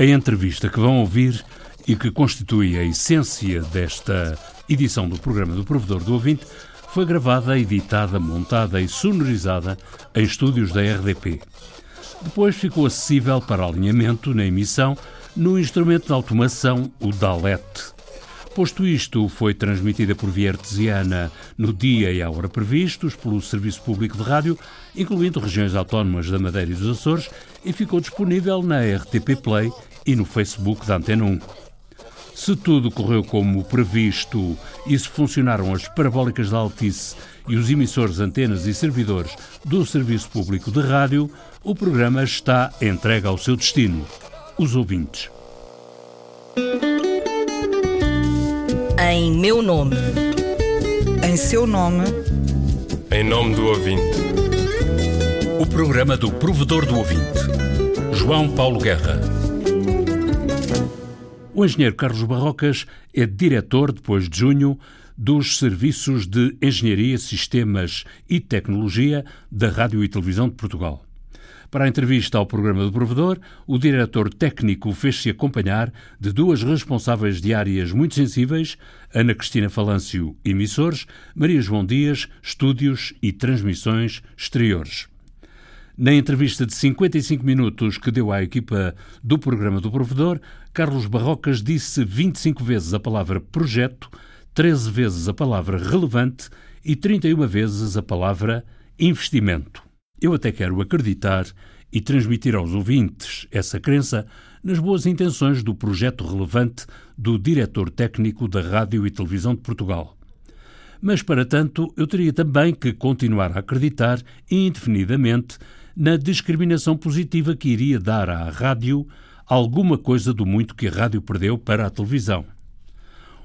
A entrevista que vão ouvir e que constitui a essência desta edição do programa do Provedor do Ouvinte foi gravada, editada, montada e sonorizada em estúdios da RDP. Depois ficou acessível para alinhamento na emissão no instrumento de automação, o DALET. Posto isto, foi transmitida por via artesiana no dia e à hora previstos pelo Serviço Público de Rádio, incluindo regiões autónomas da Madeira e dos Açores, e ficou disponível na RTP Play e no Facebook da Antena 1. Se tudo correu como previsto e se funcionaram as parabólicas da Altice e os emissores, antenas e servidores do Serviço Público de Rádio, o programa está entregue ao seu destino, os ouvintes. Em meu nome. Em seu nome. Em nome do ouvinte. O programa do provedor do ouvinte. João Paulo Guerra. O engenheiro Carlos Barrocas é diretor, depois de junho, dos Serviços de Engenharia, Sistemas e Tecnologia da Rádio e Televisão de Portugal. Para a entrevista ao programa do provedor, o diretor técnico fez-se acompanhar de duas responsáveis de áreas muito sensíveis, Ana Cristina Falâncio, emissores, Maria João Dias, estúdios e transmissões exteriores. Na entrevista de 55 minutos que deu à equipa do programa do provedor, Carlos Barrocas disse 25 vezes a palavra projeto, 13 vezes a palavra relevante e 31 vezes a palavra investimento. Eu até quero acreditar e transmitir aos ouvintes essa crença nas boas intenções do projeto relevante do diretor técnico da Rádio e Televisão de Portugal. Mas, para tanto, eu teria também que continuar a acreditar indefinidamente na discriminação positiva que iria dar à rádio alguma coisa do muito que a rádio perdeu para a televisão.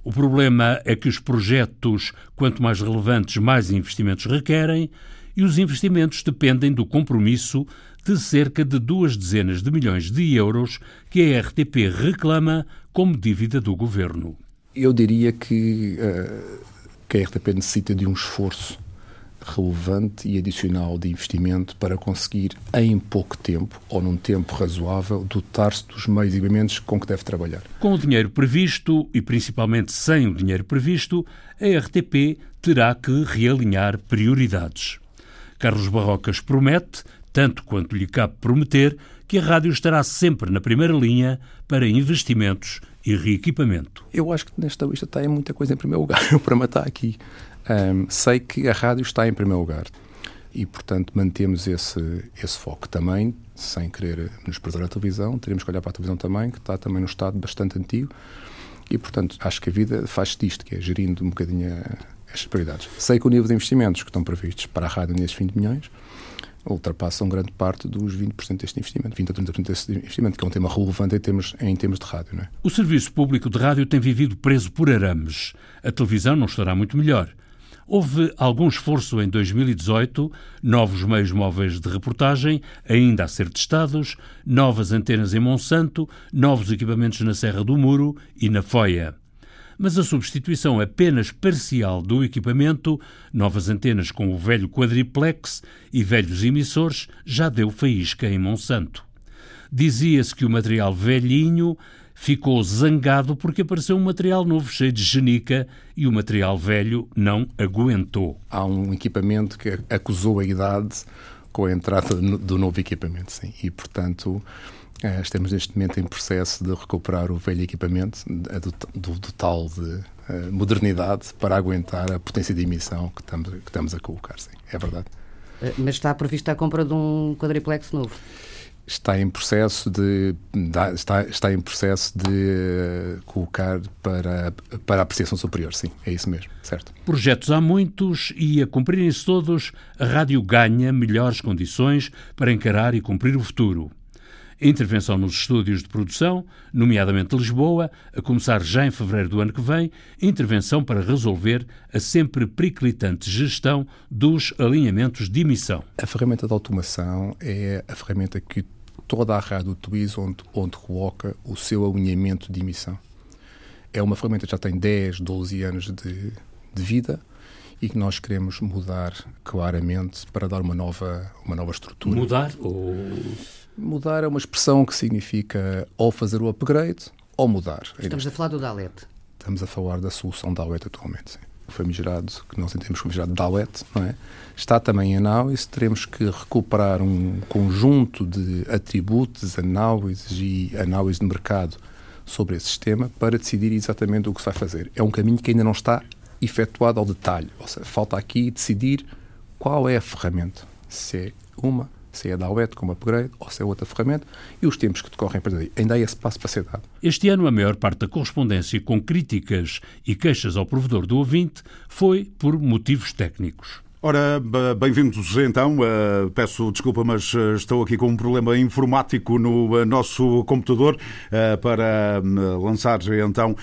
O problema é que os projetos, quanto mais relevantes, mais investimentos requerem, e os investimentos dependem do compromisso de cerca de duas dezenas de milhões de euros que a RTP reclama como dívida do governo. Eu diria que, uh, que a RTP necessita de um esforço relevante e adicional de investimento para conseguir, em pouco tempo, ou num tempo razoável, dotar-se dos meios e equipamentos com que deve trabalhar. Com o dinheiro previsto, e principalmente sem o dinheiro previsto, a RTP terá que realinhar prioridades. Carlos Barrocas promete, tanto quanto lhe cabe prometer, que a rádio estará sempre na primeira linha para investimentos e reequipamento. Eu acho que nesta lista tem muita coisa em primeiro lugar para matar aqui. Um, sei que a rádio está em primeiro lugar e, portanto, mantemos esse, esse foco. Também, sem querer nos perder a televisão, teremos que olhar para a televisão também, que está também num estado bastante antigo. E, portanto, acho que a vida faz disto, que é gerindo um bocadinho estas prioridades. Sei que o nível de investimentos que estão previstos para a rádio nesses 20 milhões ultrapassam grande parte dos 20% deste investimento, 20 a 30% deste investimento, que é um tema relevante em termos, em termos de rádio. É? O Serviço Público de Rádio tem vivido preso por arames. A televisão não estará muito melhor. Houve algum esforço em 2018, novos meios móveis de reportagem ainda a ser testados, novas antenas em Monsanto, novos equipamentos na Serra do Muro e na Foia mas a substituição apenas parcial do equipamento, novas antenas com o velho quadriplex e velhos emissores, já deu faísca em Monsanto. Dizia-se que o material velhinho ficou zangado porque apareceu um material novo cheio de genica e o material velho não aguentou. Há um equipamento que acusou a idade com a entrada do novo equipamento, sim. E, portanto, é, estamos neste momento em processo de recuperar o velho equipamento do, do, do tal de uh, modernidade para aguentar a potência de emissão que estamos, que estamos a colocar. Sim, é verdade. Eh, mas está prevista a compra de um quadriplex novo? Está em processo de está, está em processo de colocar para para a apreciação superior, sim, é isso mesmo, certo. Projetos há muitos e a cumprirem-se todos, a rádio ganha melhores condições para encarar e cumprir o futuro intervenção nos estúdios de produção, nomeadamente Lisboa, a começar já em fevereiro do ano que vem, intervenção para resolver a sempre periclitante gestão dos alinhamentos de emissão. A ferramenta de automação é a ferramenta que toda a rádio utiliza onde, onde coloca o seu alinhamento de emissão. É uma ferramenta que já tem 10, 12 anos de, de vida e que nós queremos mudar claramente para dar uma nova, uma nova estrutura. Mudar ou... Mudar é uma expressão que significa ou fazer o upgrade ou mudar. Estamos a falar do Dalet. Estamos a falar da solução Dalet atualmente, sim. Famigerado, que nós entendemos como famigerado Dalet, não é? Está também em análise, teremos que recuperar um conjunto de atributos, análises e análise de mercado sobre esse sistema para decidir exatamente o que se vai fazer. É um caminho que ainda não está efetuado ao detalhe. Ou seja, falta aqui decidir qual é a ferramenta. Se é uma, se é da AWET como upgrade ou se é outra ferramenta e os tempos que decorrem para aí. Ainda há esse passo para ser dado. Este ano, a maior parte da correspondência com críticas e queixas ao provedor do ouvinte foi por motivos técnicos. Ora, bem-vindos então. Uh, peço desculpa, mas uh, estou aqui com um problema informático no uh, nosso computador para lançar então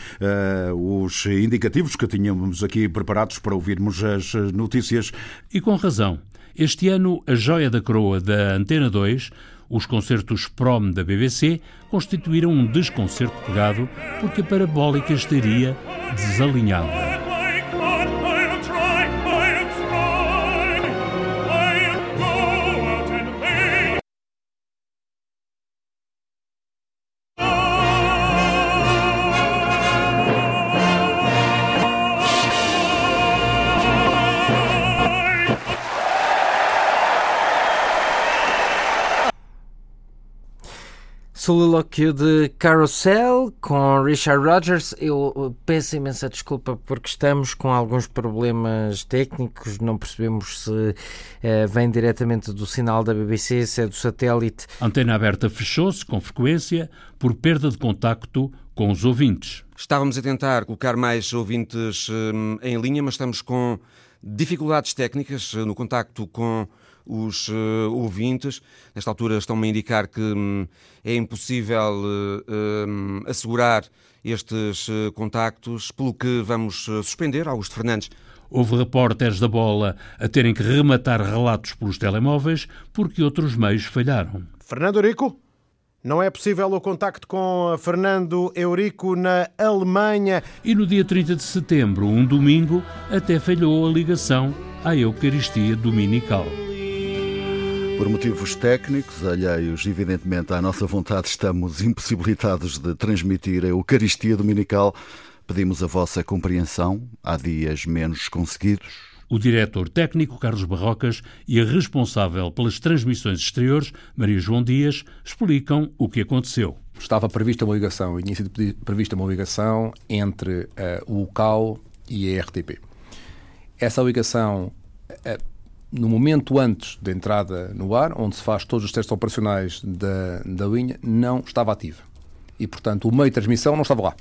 os indicativos que tínhamos aqui preparados para ouvirmos as notícias. E com razão. Este ano, a joia da coroa da Antena 2 os concertos prom da BBC constituíram um desconcerto pegado porque a parabólica estaria desalinhada. Solilóquio de Carousel com Richard Rogers. Eu peço imensa desculpa porque estamos com alguns problemas técnicos, não percebemos se eh, vem diretamente do sinal da BBC, se é do satélite. A antena aberta fechou-se com frequência por perda de contacto com os ouvintes. Estávamos a tentar colocar mais ouvintes eh, em linha, mas estamos com dificuldades técnicas eh, no contacto com os uh, ouvintes. Nesta altura estão-me a indicar que um, é impossível uh, um, assegurar estes uh, contactos, pelo que vamos suspender. Augusto Fernandes. Houve repórteres da bola a terem que rematar relatos pelos telemóveis porque outros meios falharam. Fernando Rico? Não é possível o contacto com Fernando Eurico na Alemanha. E no dia 30 de setembro, um domingo, até falhou a ligação à Eucaristia Dominical. Por motivos técnicos, alheios evidentemente à nossa vontade, estamos impossibilitados de transmitir a Eucaristia Dominical. Pedimos a vossa compreensão, há dias menos conseguidos. O diretor técnico, Carlos Barrocas, e a responsável pelas transmissões exteriores, Maria João Dias, explicam o que aconteceu. Estava prevista uma ligação, tinha sido prevista uma ligação entre uh, o local e a RTP. Essa ligação uh, no momento antes da entrada no ar, onde se faz todos os testes operacionais da, da linha, não estava ativa. E, portanto, o meio de transmissão não estava lá.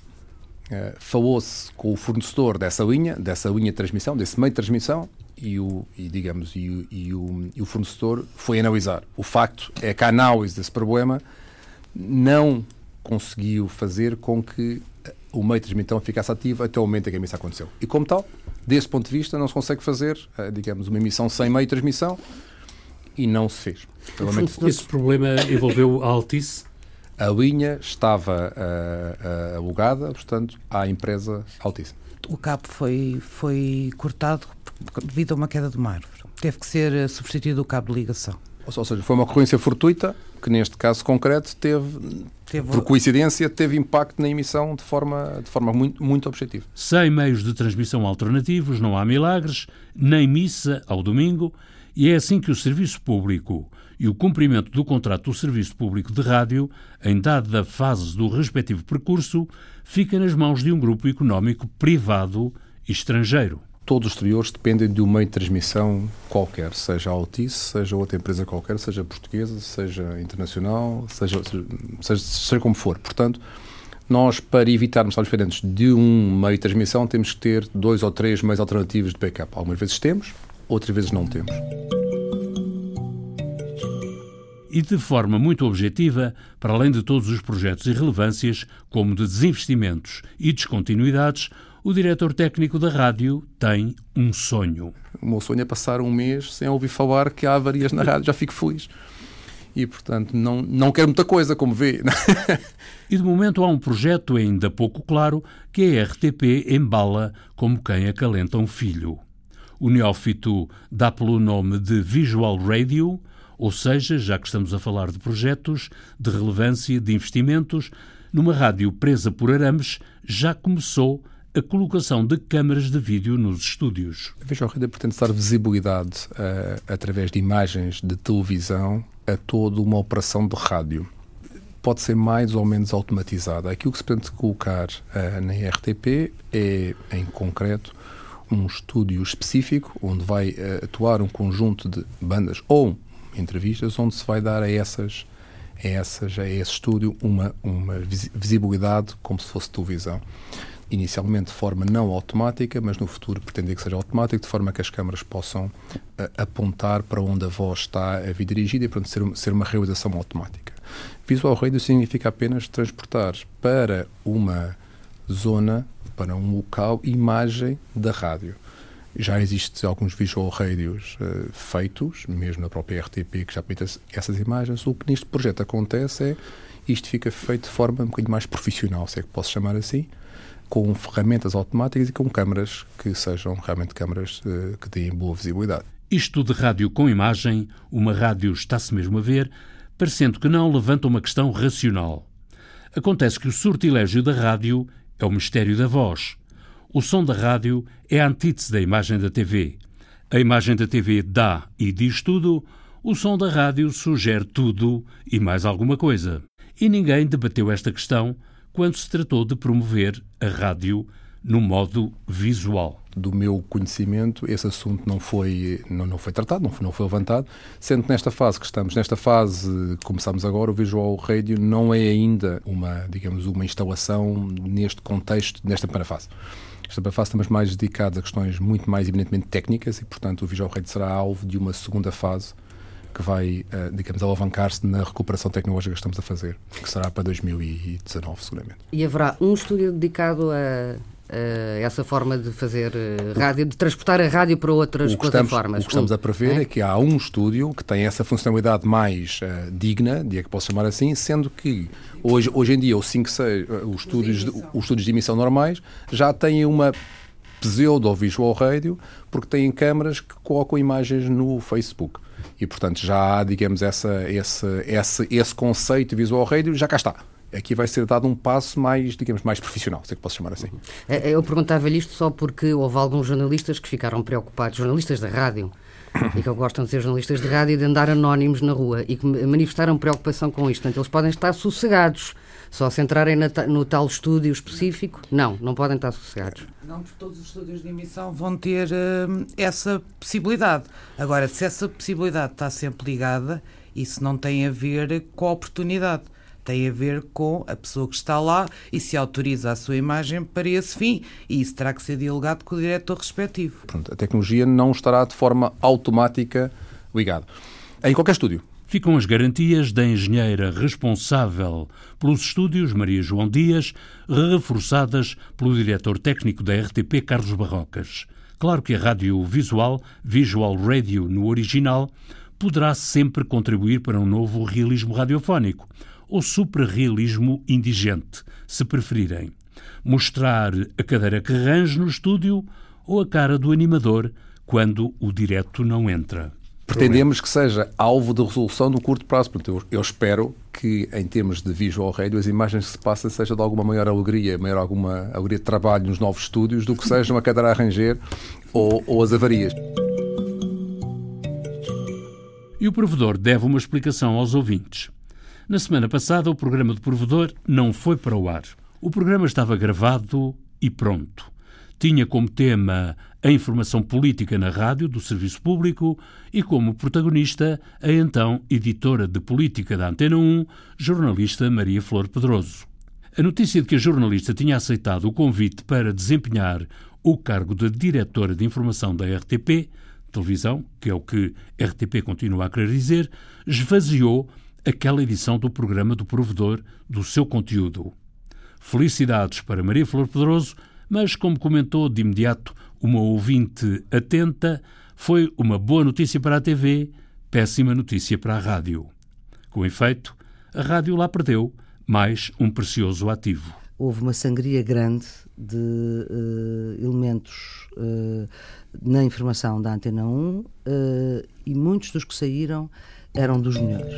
Uh, Falou-se com o fornecedor dessa linha, dessa linha de transmissão, desse meio de transmissão, e o, e, digamos, e o, e, o, e o fornecedor foi analisar. O facto é que a análise desse problema não conseguiu fazer com que o meio de transmissão ficasse ativo até o momento em que a emissão aconteceu. E como tal, desse ponto de vista, não se consegue fazer, eh, digamos, uma emissão sem meio de transmissão e não se fez. Esse problema envolveu a Altice? A linha estava uh, uh, alugada, portanto, à empresa Altice. O cabo foi, foi cortado devido a uma queda de uma árvore. Teve que ser substituído o cabo de ligação. Ou seja, foi uma ocorrência fortuita que neste caso concreto teve, teve, por coincidência, teve impacto na emissão de forma, de forma muito, muito objetiva. Sem meios de transmissão alternativos, não há milagres, nem missa ao domingo, e é assim que o serviço público e o cumprimento do contrato do serviço público de rádio, em dada fase do respectivo percurso, fica nas mãos de um grupo económico privado estrangeiro todos os exteriores dependem de um meio de transmissão qualquer, seja a Altice, seja outra empresa qualquer, seja portuguesa, seja internacional, seja, seja, seja como for. Portanto, nós, para evitarmos estar dependentes de um meio de transmissão, temos que ter dois ou três meios alternativos de backup. Algumas vezes temos, outras vezes não temos. E de forma muito objetiva, para além de todos os projetos e relevâncias, como de desinvestimentos e descontinuidades, o diretor técnico da rádio tem um sonho. O meu sonho é passar um mês sem ouvir falar que há avarias na rádio, já fico feliz. E, portanto, não, não quero muita coisa, como vê. e, de momento, há um projeto ainda pouco claro que a RTP embala como quem acalenta um filho. O neófito dá pelo nome de Visual Radio, ou seja, já que estamos a falar de projetos, de relevância, de investimentos, numa rádio presa por arames, já começou a colocação de câmaras de vídeo nos estúdios. A Visual Radio pretende dar visibilidade uh, através de imagens de televisão a toda uma operação de rádio. Pode ser mais ou menos automatizada. Aquilo que se pretende colocar uh, na RTP é, em concreto, um estúdio específico onde vai uh, atuar um conjunto de bandas ou entrevistas onde se vai dar a, essas, a esse estúdio uma, uma visibilidade como se fosse televisão inicialmente de forma não automática, mas no futuro pretender que seja automático, de forma que as câmaras possam uh, apontar para onde a voz está a vir dirigida e pronto, ser, ser uma realização automática. Visual Radio significa apenas transportar para uma zona, para um local, imagem da rádio. Já existem alguns visual radios uh, feitos, mesmo na própria RTP, que já permite essas imagens. O que neste projeto acontece é isto fica feito de forma um bocadinho mais profissional, se é que posso chamar assim, com ferramentas automáticas e com câmaras que sejam realmente câmaras uh, que deem boa visibilidade. Isto de rádio com imagem, uma rádio está-se mesmo a ver, parecendo que não levanta uma questão racional. Acontece que o sortilégio da rádio é o mistério da voz. O som da rádio é a antítese da imagem da TV. A imagem da TV dá e diz tudo, o som da rádio sugere tudo e mais alguma coisa. E ninguém debateu esta questão quando se tratou de promover a rádio no modo visual. Do meu conhecimento, esse assunto não foi, não, não foi tratado, não foi, não foi levantado, sendo que nesta fase que estamos, nesta fase começamos agora, o Visual Radio não é ainda uma, digamos, uma instalação neste contexto, nesta primeira fase. Esta primeira fase estamos mais dedicados a questões muito mais evidentemente técnicas e, portanto, o Visual Radio será alvo de uma segunda fase que vai, uh, digamos, alavancar-se na recuperação tecnológica que estamos a fazer, que será para 2019, seguramente. E haverá um estúdio dedicado a, essa forma de fazer uh, rádio, de transportar a rádio para outras plataformas. O que estamos a prever é? é? que há um estúdio que tem essa funcionalidade mais uh, digna, dia que posso chamar assim, sendo que hoje, hoje em dia o 5, 6, uh, os, estúdios de, os estúdios de emissão normais já têm uma pseudo-visual radio, porque têm câmaras que colocam imagens no Facebook. E, portanto, já há, digamos, essa, esse, esse, esse conceito visual radio, já cá está. Aqui vai ser dado um passo mais, digamos, mais profissional, se é que posso chamar assim. É, é, eu perguntava-lhe isto só porque houve alguns jornalistas que ficaram preocupados, jornalistas da rádio, e que gostam de ser jornalistas de rádio e de andar anónimos na rua, e que manifestaram preocupação com isto. Portanto, eles podem estar sossegados só se entrarem no tal estúdio específico, não, não podem estar sossegados. Não, porque todos os estúdios de emissão vão ter uh, essa possibilidade. Agora, se essa possibilidade está sempre ligada, isso não tem a ver com a oportunidade. Tem a ver com a pessoa que está lá e se autoriza a sua imagem para esse fim. E isso terá que ser dialogado com o diretor respectivo. Pronto, a tecnologia não estará de forma automática ligada. Em qualquer estúdio ficam as garantias da engenheira responsável pelos estúdios, Maria João Dias, reforçadas pelo diretor técnico da RTP, Carlos Barrocas. Claro que a rádio visual, Visual Radio no original, poderá sempre contribuir para um novo realismo radiofónico, ou suprarrealismo indigente, se preferirem. Mostrar a cadeira que range no estúdio ou a cara do animador quando o direto não entra pretendemos que seja alvo de resolução no curto prazo. Portanto, eu, espero que, em termos de visual radio, as imagens que se passam seja de alguma maior alegria, maior alguma alegria de trabalho nos novos estúdios, do que seja uma cadeira a ranger ou, ou as avarias. E o provedor deve uma explicação aos ouvintes. Na semana passada, o programa do provedor não foi para o ar. O programa estava gravado e pronto. Tinha como tema a informação política na rádio do Serviço Público e como protagonista a então editora de política da Antena 1, jornalista Maria Flor Pedroso. A notícia de que a jornalista tinha aceitado o convite para desempenhar o cargo de diretora de informação da RTP, televisão, que é o que RTP continua a querer dizer, esvaziou aquela edição do programa do provedor do seu conteúdo. Felicidades para Maria Flor Pedroso, mas, como comentou de imediato uma ouvinte atenta, foi uma boa notícia para a TV, péssima notícia para a rádio. Com efeito, a rádio lá perdeu mais um precioso ativo. houve uma sangria grande de uh, elementos uh, na informação da Antena 1 uh, e muitos dos que saíram eram dos melhores.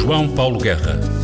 João Paulo Guerra.